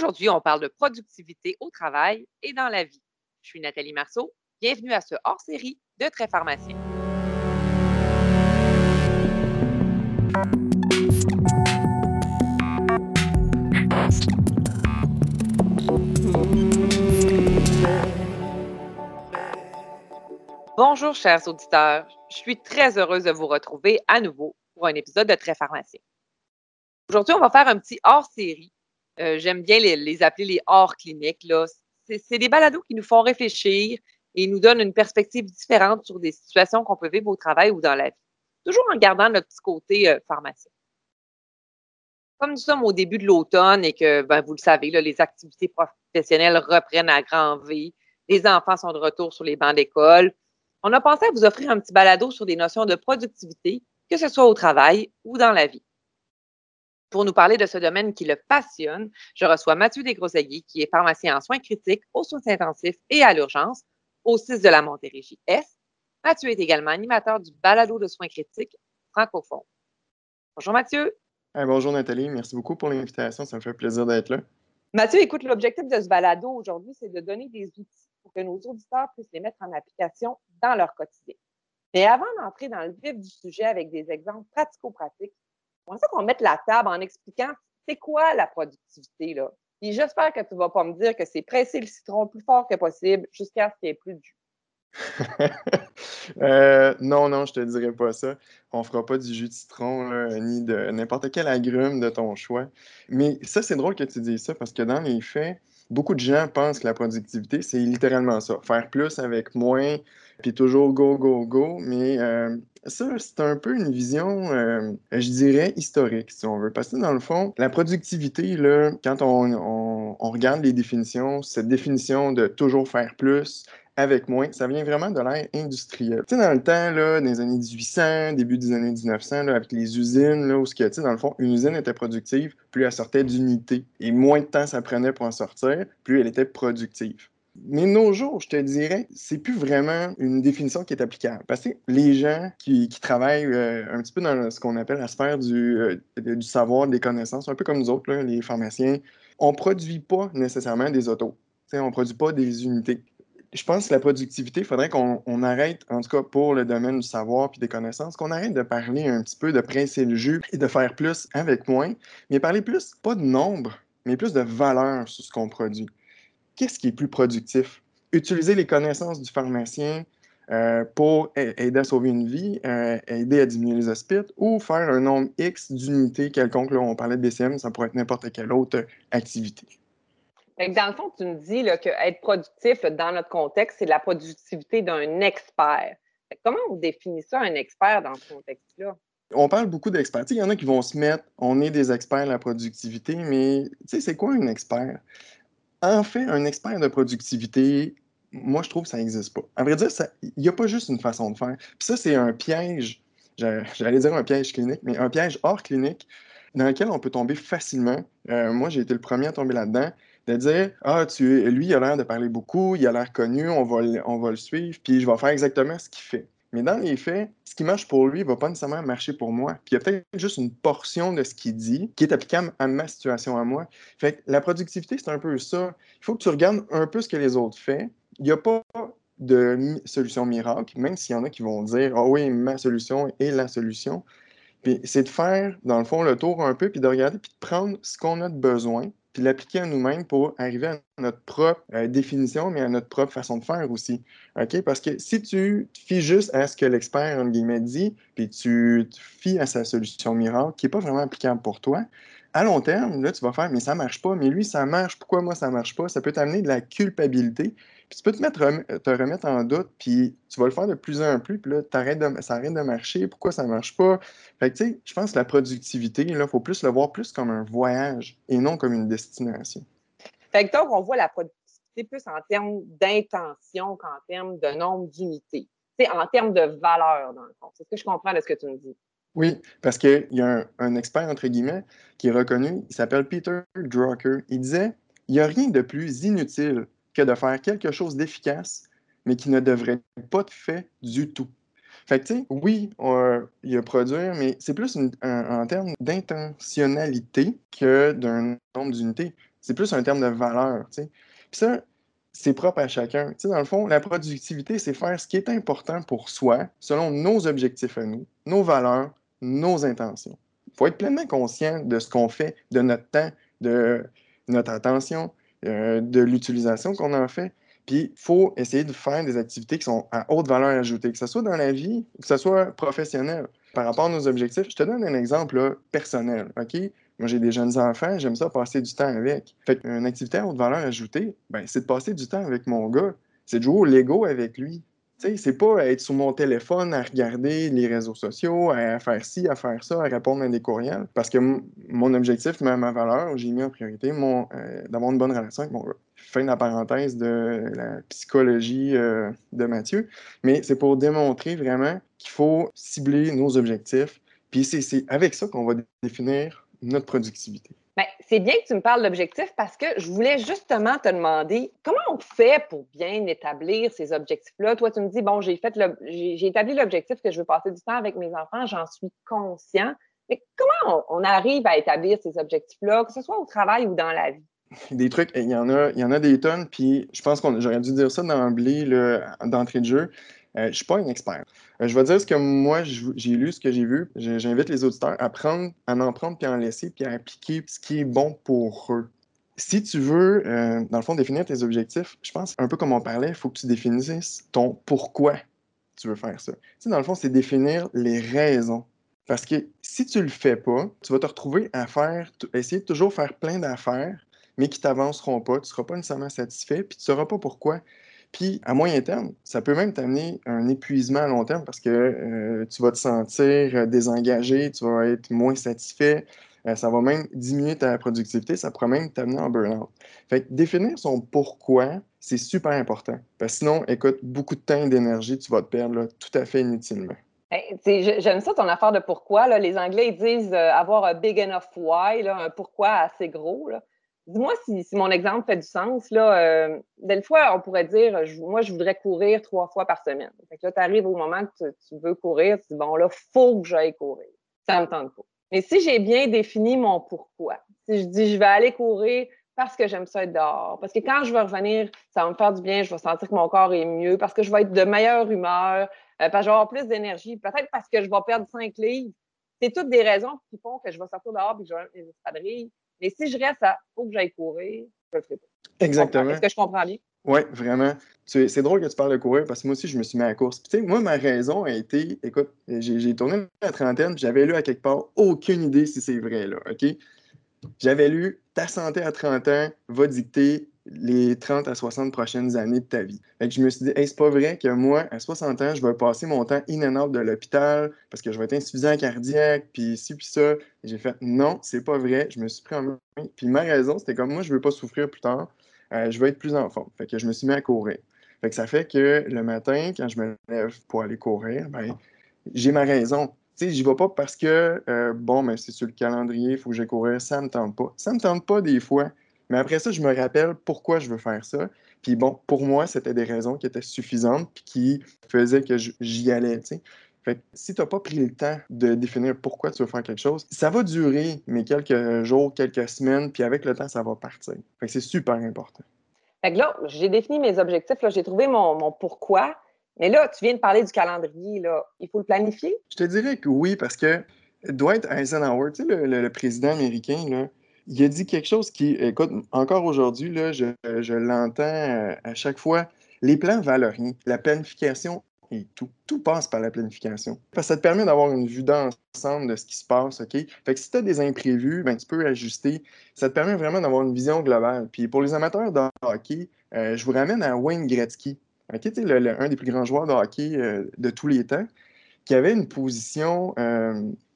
Aujourd'hui, on parle de productivité au travail et dans la vie. Je suis Nathalie Marceau. Bienvenue à ce hors-série de Très Pharmacien. Bonjour, chers auditeurs. Je suis très heureuse de vous retrouver à nouveau pour un épisode de Très Pharmacien. Aujourd'hui, on va faire un petit hors-série. Euh, j'aime bien les, appeler les hors-cliniques. C'est des balados qui nous font réfléchir et nous donnent une perspective différente sur des situations qu'on peut vivre au travail ou dans la vie. Toujours en gardant notre petit côté euh, pharmacien. Comme nous sommes au début de l'automne et que, ben, vous le savez, les activités professionnelles reprennent à grand V, les enfants sont de retour sur les bancs d'école, on a pensé à vous offrir un petit balado sur des notions de productivité, que ce soit au travail ou dans la vie. Pour nous parler de ce domaine qui le passionne, je reçois Mathieu Desgrosseguiers, qui est pharmacien en soins critiques, aux soins intensifs et à l'urgence au 6 de la Montérégie Est. Mathieu est également animateur du balado de soins critiques francophone. Bonjour Mathieu. bonjour Nathalie, merci beaucoup pour l'invitation, ça me fait plaisir d'être là. Mathieu, écoute, l'objectif de ce balado aujourd'hui, c'est de donner des outils pour que nos auditeurs puissent les mettre en application dans leur quotidien. Mais avant d'entrer dans le vif du sujet avec des exemples pratico-pratiques, on ça qu'on mette la table en expliquant c'est quoi la productivité, là? Puis j'espère que tu vas pas me dire que c'est presser le citron le plus fort que possible jusqu'à ce qu'il n'y ait plus de jus. Euh, non, non, je te dirais pas ça. On fera pas du jus de citron ni de n'importe quel agrume de ton choix. Mais ça, c'est drôle que tu dises ça parce que dans les faits, beaucoup de gens pensent que la productivité, c'est littéralement ça. Faire plus avec moins, puis toujours go, go, go. Mais euh, ça, c'est un peu une vision, euh, je dirais, historique, si on veut. Parce que dans le fond, la productivité, là, quand on, regarde les définitions, cette définition de toujours faire plus, avec moins, ça vient vraiment de l'ère industrielle. Tu sais, dans le temps, là, les années 1800, début des années 1900, là, avec les usines, là, où ce que, tu sais, dans le fond, une usine était productive, plus elle sortait d'unités. Et moins de temps ça prenait pour en sortir, plus elle était productive. Mais nos jours, je te dirais, c'est plus vraiment une définition qui est applicable. Parce que les gens qui, travaillent euh, un petit peu dans ce qu'on appelle la sphère du, euh, du, savoir, des connaissances, un peu comme nous autres, les pharmaciens, on ne produit pas nécessairement des autos. on ne produit pas des unités je pense que la productivité, il faudrait qu'on arrête, en tout cas pour le domaine du savoir puis des connaissances, qu'on arrête de parler un petit peu de presser le jus et de faire plus avec moins, mais parler plus, pas de nombre, mais plus de valeur sur ce qu'on produit. Qu'est-ce qui est plus productif? Utiliser les connaissances du pharmacien euh, pour aider à sauver une vie, euh, aider à diminuer les hospites ou faire un nombre X d'unités quelconques. Là, on parlait de BCM, ça pourrait être n'importe quelle autre activité dans le fond, tu me dis qu'être productif, dans notre contexte, c'est la productivité d'un expert. comment on définit ça, un expert, dans ce contexte-là? On parle beaucoup d'experts. Il y en a qui vont se mettre, on est des experts de la productivité, mais c'est quoi un expert? En fait, un expert de productivité, moi, je trouve que ça n'existe pas. À vrai dire, il n'y a pas juste une façon de faire. Puis ça, c'est un piège, j'allais dire un piège clinique, mais un piège hors clinique dans lequel on peut tomber facilement. Euh, moi, j'ai été le premier à tomber là-dedans de dire Ah, tu, lui, il a l'air de parler beaucoup, il a l'air connu, on va, on va le suivre, puis je vais faire exactement ce qu'il fait. Mais dans les faits, ce qui marche pour lui ne va pas nécessairement marcher pour moi. Puis il y a peut-être juste une portion de ce qu'il dit qui est applicable à ma situation à moi. Fait la productivité, c'est un peu ça. Il faut que tu regardes un peu ce que les autres font. Il n'y a pas de solution miracle, même s'il y en a qui vont dire Ah oui, ma solution est la solution. Puis c'est de faire, dans le fond, le tour un peu, puis de regarder, puis de prendre ce qu'on a de besoin, puis l'appliquer à nous-mêmes pour arriver à notre propre euh, définition, mais à notre propre façon de faire aussi. OK? Parce que si tu te fies juste à ce que l'expert, en guillemets, dit, puis tu te fies à sa solution miracle, qui n'est pas vraiment applicable pour toi, à long terme, là, tu vas faire, mais ça marche pas, mais lui, ça marche, pourquoi moi, ça marche pas? Ça peut t'amener de la culpabilité. Puis tu peux te, mettre, te remettre en doute, puis tu vas le faire de plus en plus, puis là, ça arrête de marcher, pourquoi ça marche pas? Fait tu sais, je pense que la productivité, il faut plus le voir plus comme un voyage et non comme une destination. Fait que donc, on voit la productivité plus en termes d'intention qu'en termes de nombre d'unités. En termes de valeur, dans le fond. C'est ce que je comprends de ce que tu me dis. Oui, parce qu'il y a un, expert, entre guillemets, qui est reconnu, il s'appelle Peter Drucker. Il disait il n'y a rien de plus inutile que de faire quelque chose d'efficace, mais qui ne devrait pas être fait du tout. Fait que, tu sais, oui, il y a produire, mais c'est plus en termes d'intentionnalité que d'un nombre d'unités. C'est plus un terme de valeur. Puis ça, c'est propre à chacun. dans le fond, la productivité, c'est faire ce qui est important pour soi, selon nos objectifs à nous, nos valeurs, nos intentions. Il faut être pleinement conscient de ce qu'on fait, de notre temps, de notre attention, euh, de l'utilisation qu'on en fait. Puis, il faut essayer de faire des activités qui sont à haute valeur ajoutée, que ce soit dans la vie, que ce soit professionnel. Par rapport à nos objectifs, je te donne un exemple personnel, OK? Moi, j'ai des jeunes enfants, j'aime ça passer du temps avec. Fait qu'une activité à haute valeur ajoutée, ben, c'est de passer du temps avec mon gars. C'est de jouer au Lego avec lui. C'est pas être sur mon téléphone à regarder les réseaux sociaux, à faire ci, à faire ça, à répondre à des courriels. Parce que mon objectif, ma, ma valeur, j'ai mis en priorité mon, euh, d'avoir une bonne relation avec mon gars. Fin de la parenthèse de la psychologie euh, de Mathieu. Mais c'est pour démontrer vraiment qu'il faut cibler nos objectifs. Puis c'est avec ça qu'on va définir notre productivité. Ben, c'est bien que tu me parles d'objectifs parce que je voulais justement te demander comment on fait pour bien établir ces objectifs-là? Toi, tu me dis, bon, j'ai établi l'objectif que je veux passer du temps avec mes enfants, j'en suis conscient. Mais comment on, arrive à établir ces objectifs-là, que ce soit au travail ou dans la vie? Des trucs, il y en a, il y en a des tonnes, puis je pense qu'on j'aurais dû dire ça d'emblée, d'entrée de jeu. Euh, je ne suis pas un expert. Euh, je vais dire ce que moi, j'ai lu, ce que j'ai vu. J'invite les auditeurs à, prendre, à en prendre puis à en laisser, puis à appliquer ce qui est bon pour eux. Si tu veux, euh, dans le fond, définir tes objectifs, je pense, un peu comme on parlait, il faut que tu définisses ton pourquoi tu veux faire ça. Tu sais, dans le fond, c'est définir les raisons. Parce que si tu le fais pas, tu vas te retrouver à faire, essayer de toujours faire plein d'affaires, mais qui t'avanceront pas, tu ne seras pas nécessairement satisfait, puis tu ne sauras pas pourquoi. Puis, à moyen terme, ça peut même t'amener un épuisement à long terme parce que euh, tu vas te sentir euh, désengagé, tu vas être moins satisfait, euh, ça va même diminuer ta productivité, ça pourrait même t'amener en burn-out. Fait que définir son pourquoi, c'est super important. Parce que sinon, écoute, beaucoup de temps et d'énergie, tu vas te perdre tout à fait inutilement. J'aime ça ton affaire de pourquoi. Les Anglais ils disent avoir un big enough why, un pourquoi assez gros. Dis-moi si, mon exemple fait du sens. Là, euh, des fois, on pourrait dire, moi, je voudrais courir trois fois par semaine. Fait que là, tu arrives au moment que tu, veux courir, tu dis, bon, là, faut que j'aille courir. Ça me tente pas. Mais si j'ai bien défini mon pourquoi, si je dis, je vais aller courir parce que j'aime ça être dehors, parce que quand je vais revenir, ça va me faire du bien, je vais sentir que mon corps est mieux, parce que je vais être de meilleure humeur, euh, parce que je vais avoir plus d'énergie, peut-être parce que je vais perdre cinq livres. C'est toutes des raisons qui font que je vais sortir dehors et que je vais mes espadrilles mais si je reste à faut que j'aille courir, je le ferai pas. Exactement. Est-ce que je comprends bien? Oui, vraiment. C'est drôle que tu parles de courir parce que moi aussi, je me suis mis à la course. Puis, moi, ma raison a été, écoute, j'ai tourné la trentaine, j'avais lu à quelque part, aucune idée si c'est vrai, là, OK? J'avais lu Ta santé à 30 ans va dicter les 30 à 60 prochaines années de ta vie. Fait je me suis dit, hey, c'est pas vrai que moi, à 60 ans, je vais passer mon temps in and out de l'hôpital parce que je vais être insuffisant cardiaque, puis ci, puis ça. j'ai fait, non, c'est pas vrai. Je me suis pris en main. Puis ma raison, c'était comme moi, je veux pas souffrir plus tard. Euh, je veux être plus en forme. Fait que je me suis mis à courir. Fait que ça fait que le matin, quand je me lève pour aller courir, ben, j'ai ma raison. Sais, j'y vais pas parce que, euh, bon, mais c'est sur le calendrier, il faut que j'aille courir. Ça me tente pas. Ça me tente pas des fois. Mais après ça, je me rappelle pourquoi je veux faire ça. Puis bon, pour moi, c'était des raisons qui étaient suffisantes puis qui faisaient que j'y allais, tu sais. Fait que si tu n'as pas pris le temps de définir pourquoi tu veux faire quelque chose, ça va durer, mais quelques jours, quelques semaines, puis avec le temps, ça va partir. Fait que c'est super important. Fait que là, j'ai défini mes objectifs, j'ai trouvé mon, pourquoi. Mais là, tu viens de parler du calendrier, là. Il faut le planifier? Je te dirais que oui, parce que Dwight Eisenhower, tu sais, le, le président américain, là, il a dit quelque chose qui, écoute, encore aujourd'hui, je, l'entends euh, à chaque fois. Les plans valent rien. La planification est tout. Tout passe par la planification. Parce que ça te permet d'avoir une vue d'ensemble de ce qui se passe, OK? Fait que si tu as des imprévus, ben, tu peux ajuster. Ça te permet vraiment d'avoir une vision globale. Puis pour les amateurs de hockey, euh, je vous ramène à Wayne Gretzky, OK? un des plus grands joueurs de hockey euh, de tous les temps, qui avait une position,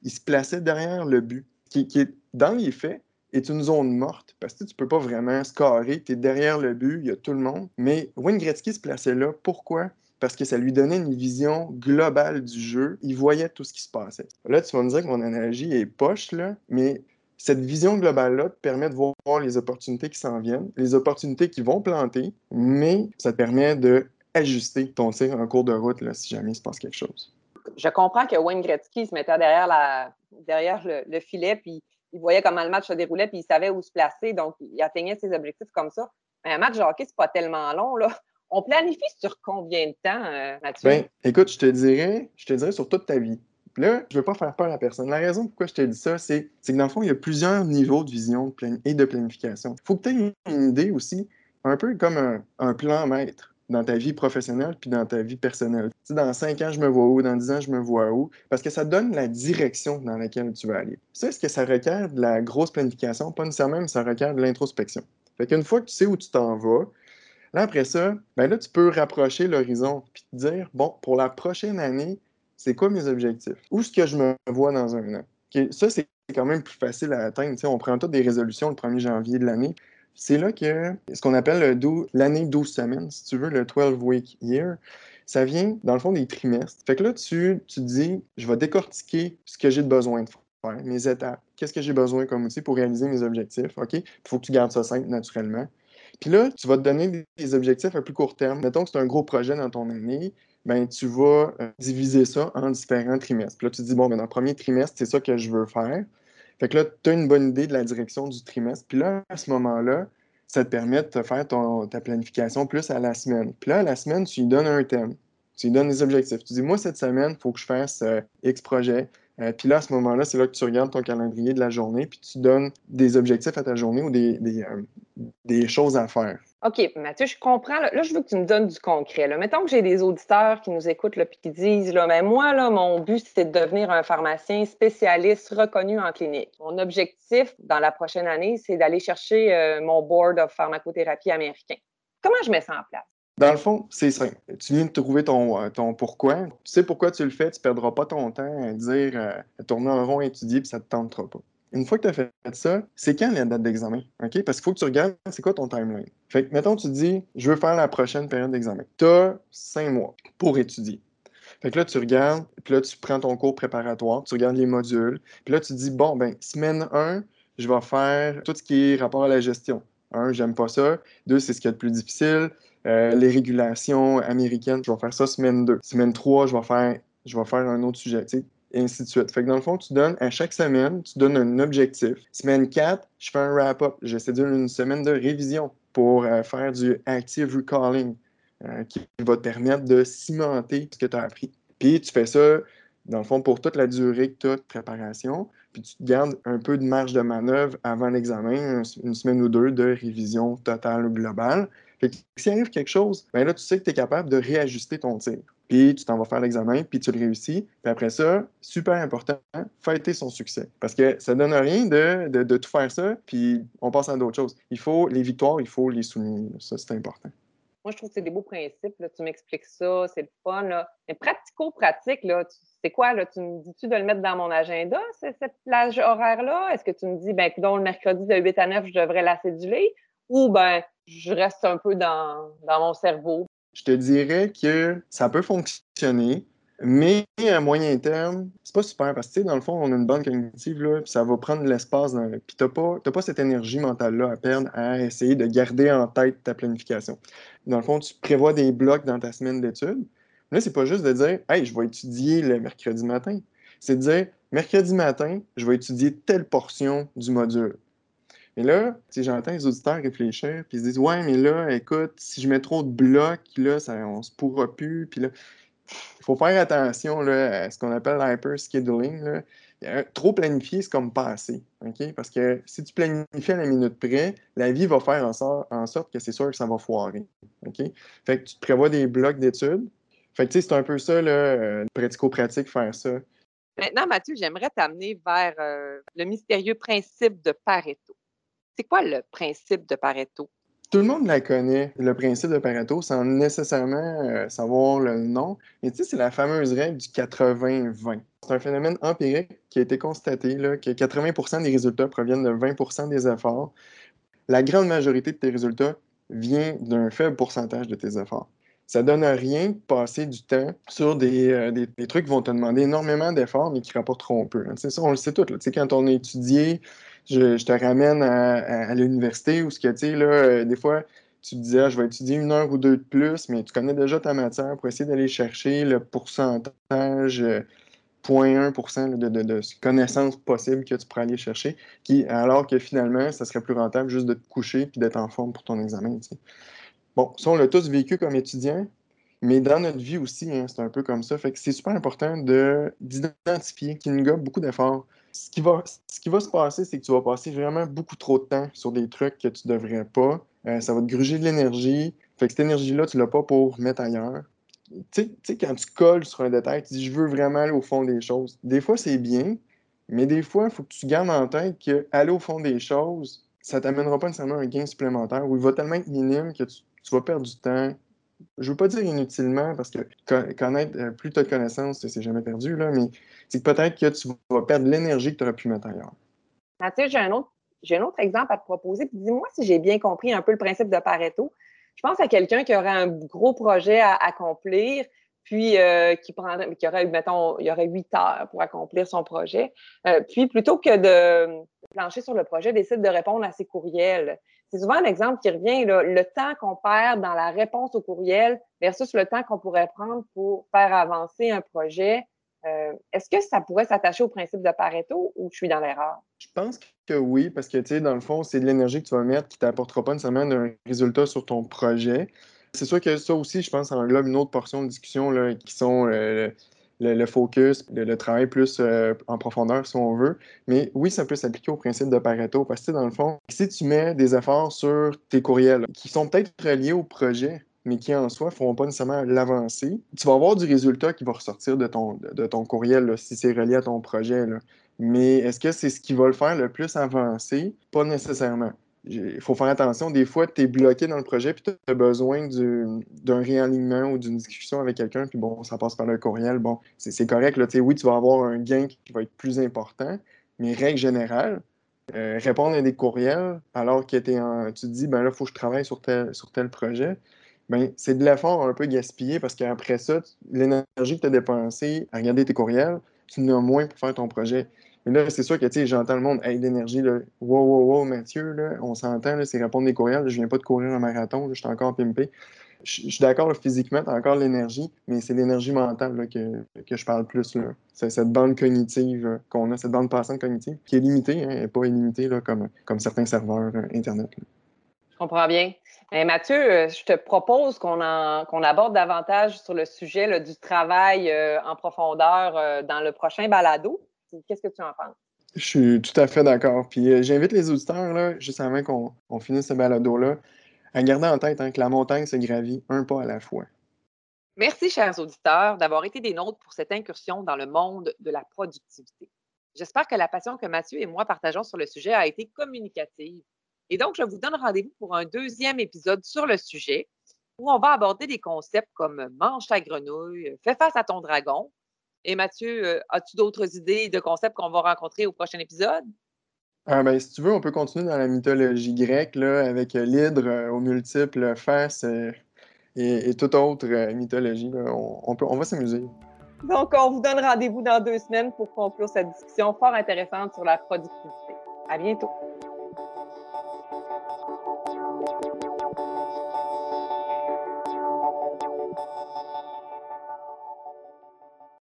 il se plaçait derrière le but, qui est, dans les faits, est une zone morte parce que tu peux pas vraiment scorer. Tu es derrière le but, il y a tout le monde. Mais Wayne Gretzky se plaçait là. Pourquoi? Parce que ça lui donnait une vision globale du jeu. Il voyait tout ce qui se passait. Là, tu vas me dire que mon analogie est poche, là, mais cette vision globale-là te permet de voir les opportunités qui s'en viennent, les opportunités qui vont planter, mais ça te permet de ajuster ton tir en cours de route là, si jamais il se passe quelque chose. Je comprends que Wayne Gretzky se mettait derrière, la, derrière le, le filet, puis il voyait comment le match se déroulait, puis il savait où se placer, donc il atteignait ses objectifs comme ça. Mais un match de hockey, c'est pas tellement long, là. On planifie sur combien de temps, euh, Mathieu? Ben, écoute, je te dirais, je te dirais sur toute ta vie. Là, je veux pas faire peur à personne. La raison pourquoi je te dis ça, c'est que dans le fond, il y a plusieurs niveaux de vision et de planification. Il faut que tu aies une idée aussi, un peu comme un, un plan maître dans ta vie professionnelle puis dans ta vie personnelle? Dans cinq ans, je me vois où, dans dix ans, je me vois où, parce que ça donne la direction dans laquelle tu vas aller. Ça, est-ce que ça requiert de la grosse planification? Pas nécessairement, mais ça requiert de l'introspection. Fait qu'une fois que tu sais où tu t'en vas, là, après ça, ben là, tu peux rapprocher l'horizon puis te dire, bon, pour la prochaine année, c'est quoi mes objectifs? Où est-ce que je me vois dans un an? Ça, c'est quand même plus facile à atteindre. On prend toutes des résolutions le 1er janvier de l'année. C'est là que ce qu'on appelle l'année 12 semaines, si tu veux, le 12-week year, ça vient dans le fond des trimestres. Fait que là, tu, tu dis, je vais décortiquer ce que j'ai besoin de faire, mes étapes, qu'est-ce que j'ai besoin comme outil pour réaliser mes objectifs, OK? Il faut que tu gardes ça simple naturellement. Puis là, tu vas te donner des objectifs à plus court terme. Mettons que c'est un gros projet dans ton année, ben tu vas euh, diviser ça en différents trimestres. Puis là, tu te dis, bon, ben, dans le premier trimestre, c'est ça que je veux faire. Fait que là, tu as une bonne idée de la direction du trimestre. Puis là, à ce moment-là, ça te permet de faire ta planification plus à la semaine. Puis là, à la semaine, tu lui donnes un thème. Tu lui donnes des objectifs. Tu dis, moi, cette semaine, il faut que je fasse euh, X projet. Euh, puis là, à ce moment-là, c'est là que tu regardes ton calendrier de la journée, puis tu donnes des objectifs à ta journée ou des, des choses à faire. OK, Mathieu, je comprends. Là, je veux que tu me donnes du concret. Mettons que j'ai des auditeurs qui nous écoutent et qui disent là, mais moi, là, mon but, c'est de devenir un pharmacien spécialiste reconnu en clinique. Mon objectif dans la prochaine année, c'est d'aller chercher euh, mon board of pharmacothérapie américain. Comment je mets ça en place? Dans le fond, c'est simple. Tu viens de trouver ton, euh, ton pourquoi. Tu sais pourquoi tu le fais, tu ne perdras pas ton temps à dire, euh, à tourner en rond, étudier, puis ça ne te tentera pas. Une fois que tu as fait ça, c'est quand la date d'examen? Parce qu'il faut que tu regardes c'est quoi ton timeline? Fait que, mettons, tu dis, je veux faire la prochaine période d'examen. Tu as cinq mois pour étudier. Fait que là, tu regardes, puis là, tu prends ton cours préparatoire, tu regardes les modules, puis là, tu dis, bon, ben, semaine 1, je vais faire tout ce qui est rapport à la gestion. Un, j'aime pas ça. Deux, c'est ce qui est le plus difficile. Euh, les régulations américaines, je vais faire ça semaine 2. Semaine 3, je vais faire, je vais faire un autre sujet et ainsi de suite. Fait que dans le fond, tu donnes à chaque semaine, tu donnes un objectif. Semaine 4, je fais un wrap-up. J'essaie de une semaine de révision pour euh, faire du active recalling euh, qui va te permettre de cimenter ce que tu as appris. Puis tu fais ça, dans le fond, pour toute la durée que tu as de préparation. Puis tu gardes un peu de marge de manœuvre avant l'examen, une semaine ou deux de révision totale ou globale. Fait que s'il arrive quelque chose, ben là, tu sais que tu es capable de réajuster ton tir puis tu t'en vas faire l'examen, puis tu le réussis. Puis après ça, super important, fêter son succès. Parce que ça donne rien de, de, tout faire ça, puis on passe à d'autres choses. Il faut, les victoires, il faut les souligner. Ça, c'est important. Moi, je trouve que c'est des beaux principes. Là. Tu m'expliques ça, c'est le fun. Là. Mais pratico-pratique, c'est quoi? Là? Tu me dis-tu de le mettre dans mon agenda, cette plage horaire-là? Est-ce que tu me dis, ben, le mercredi de 8 à 9, je devrais la céduler? Ou, ben, je reste un peu dans, dans mon cerveau, je te dirais que ça peut fonctionner, mais à moyen terme, c'est pas super parce que, dans le fond, on a une bonne cognitive, là, ça va prendre de l'espace. Dans... Puis t'as pas, pas cette énergie mentale-là à perdre à essayer de garder en tête ta planification. Dans le fond, tu prévois des blocs dans ta semaine d'études. Là, c'est pas juste de dire, hey, je vais étudier le mercredi matin. C'est de dire, mercredi matin, je vais étudier telle portion du module. Mais là, j'entends les auditeurs réfléchir, puis ils se disent Ouais, mais là, écoute, si je mets trop de blocs, là, ça, on se pourra plus. Puis là, il faut faire attention là, à ce qu'on appelle l'hyper-scheduling. Trop planifier, c'est comme pas assez. Parce que si tu planifies à la minute près, la vie va faire en, sorte, que c'est sûr que ça va foirer. Fait que tu prévois des blocs d'études. Fait que c'est un peu ça, euh, pratico-pratique, faire ça. Maintenant, Mathieu, j'aimerais t'amener vers euh, le mystérieux principe de Pareto. C'est quoi le principe de Pareto? Tout le monde la connaît, le principe de Pareto, sans nécessairement euh, savoir le nom. Mais tu sais, c'est la fameuse règle du 80-20. C'est un phénomène empirique qui a été constaté, là, que 80% des résultats proviennent de 20% des efforts. La grande majorité de tes résultats vient d'un faible pourcentage de tes efforts. Ça donne à rien de passer du temps sur des, euh, trucs qui vont te demander énormément d'efforts, mais qui rapporteront peu. C'est ça, on le sait tout. Quand on a étudié je, te ramène à, l'université où ce que tu sais, là, euh, des fois, tu te disais, ah, je vais étudier une heure ou deux de plus, mais tu connais déjà ta matière pour essayer d'aller chercher le pourcentage euh, 0.1 de, de, connaissances possibles que tu pourrais aller chercher, qui, alors que finalement, ça serait plus rentable juste de te coucher et d'être en forme pour ton examen. Bon, ça, on l'a tous vécu comme étudiant, mais dans notre vie aussi, hein, c'est un peu comme ça. Fait que c'est super important d'identifier qu'il nous a beaucoup d'efforts. Ce qui, va, se passer, c'est que tu vas passer vraiment beaucoup trop de temps sur des trucs que tu devrais pas. Euh, ça va te gruger de l'énergie. Fait que cette énergie-là, tu l'as pas pour mettre ailleurs tu sais, quand tu colles sur un détail, tu dis je veux vraiment aller au fond des choses. Des fois, c'est bien, mais des fois, il faut que tu gardes en tête qu'aller au fond des choses, ça t'amènera pas nécessairement un gain supplémentaire ou il va tellement être minime que tu, vas perdre du temps. Je veux pas dire inutilement parce que connaître euh, plus tu as de connaissances, c'est jamais perdu, là, mais c'est peut-être que tu vas perdre l'énergie que tu aurais pu mettre ailleurs. Mathieu, j'ai un autre j'ai un autre exemple à te proposer. Dis-moi si j'ai bien compris un peu le principe de Pareto. Je pense à quelqu'un qui aurait un gros projet à accomplir, puis euh, qui prendrait, qui aurait, mettons, il y aurait huit heures pour accomplir son projet. Euh, puis plutôt que de plancher sur le projet, décide de répondre à ses courriels. C'est souvent un exemple qui revient, le temps qu'on perd dans la réponse au courriel versus le temps qu'on pourrait prendre pour faire avancer un projet. Euh, est-ce que ça pourrait s'attacher au principe de Pareto ou je suis dans l'erreur? Je pense que oui, parce que, tu sais, dans le fond, c'est de l'énergie que tu vas mettre qui ne t'apportera pas nécessairement un résultat sur ton projet. C'est sûr que ça aussi, je pense, ça englobe une autre portion de discussion là, qui sont euh, le, focus, le, travail plus euh, en profondeur, si on veut. Mais oui, ça peut s'appliquer au principe de Pareto, parce que, dans le fond, si tu mets des efforts sur tes courriels qui sont peut-être reliés au projet, mais qui en soi ne feront pas nécessairement l'avancer. Tu vas avoir du résultat qui va ressortir de ton, de, ton courriel si c'est relié à ton projet. Mais est-ce que c'est ce qui va le faire le plus avancer? Pas nécessairement. Il faut faire attention. Des fois, tu es bloqué dans le projet puis tu as besoin d'un réalignement ou d'une discussion avec quelqu'un, puis bon, ça passe par le courriel. Bon, c'est correct. Là, oui, tu vas avoir un gain qui va être plus important, mais règle générale, euh, répondre à des courriels alors que en, tu te dis, ben là, il faut que je travaille sur tel, sur tel projet ben, c'est de l'effort un peu gaspillé parce qu'après ça, l'énergie que tu as dépensée à regarder tes courriels, tu en as moins pour faire ton projet. Mais là, c'est sûr que, j'entends le monde, hey, l'énergie, wow, wow, wow, Mathieu, là, on s'entend, c'est répondre des courriels, je viens pas de courir un marathon, je suis encore pimpé. Je suis d'accord, physiquement, tu as encore l'énergie, mais c'est l'énergie mentale que, que, je parle plus. C'est cette bande cognitive euh, qu'on a, cette bande passante cognitive, qui est limitée, hein, et pas illimitée comme, comme certains serveurs euh, Internet. Je comprends bien. Mathieu, euh, je te propose qu'on aborde davantage sur le sujet du travail en profondeur dans le prochain balado. Qu'est-ce que tu en penses? Je suis tout à fait d'accord. Puis j'invite les auditeurs, là, juste avant qu'on finisse ce balado-là, à garder en tête hein, que la montagne se gravit un pas à la fois. Merci, chers auditeurs, d'avoir été des nôtres pour cette incursion dans le monde de la productivité. J'espère que la passion que Mathieu et moi partageons sur le sujet a été communicative et donc, je vous donne rendez-vous pour un deuxième épisode sur le sujet où on va aborder des concepts comme mange ta grenouille, fais face à ton dragon. Et Mathieu, euh, as-tu d'autres idées de concepts qu'on va rencontrer au prochain épisode? Ah ben, si tu veux, on peut continuer dans la mythologie grecque là, avec l'hydre euh, aux multiples faces euh, et, toute autre mythologie. On, peut, on va s'amuser. Donc, on vous donne rendez-vous dans deux semaines pour conclure cette discussion fort intéressante sur la productivité. À bientôt.